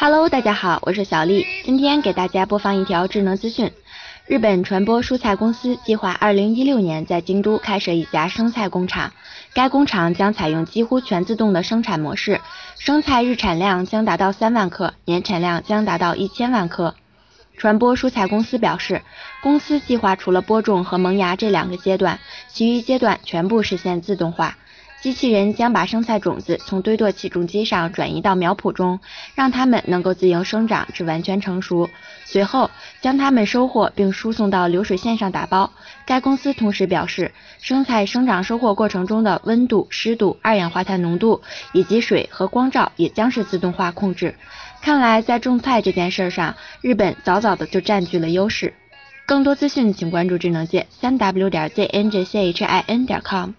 Hello，大家好，我是小丽，今天给大家播放一条智能资讯。日本传播蔬菜公司计划2016年在京都开设一家生菜工厂，该工厂将采用几乎全自动的生产模式，生菜日产量将达到三万克，年产量将达到一千万克。传播蔬菜公司表示，公司计划除了播种和萌芽这两个阶段，其余阶段全部实现自动化。机器人将把生菜种子从堆垛起重机上转移到苗圃中，让它们能够自行生长至完全成熟。随后将它们收获并输送到流水线上打包。该公司同时表示，生菜生长收获过程中的温度、湿度、二氧化碳浓度以及水和光照也将是自动化控制。看来在种菜这件事上，日本早早的就占据了优势。更多资讯请关注智能界三 w 点 z n g c h i n 点 com。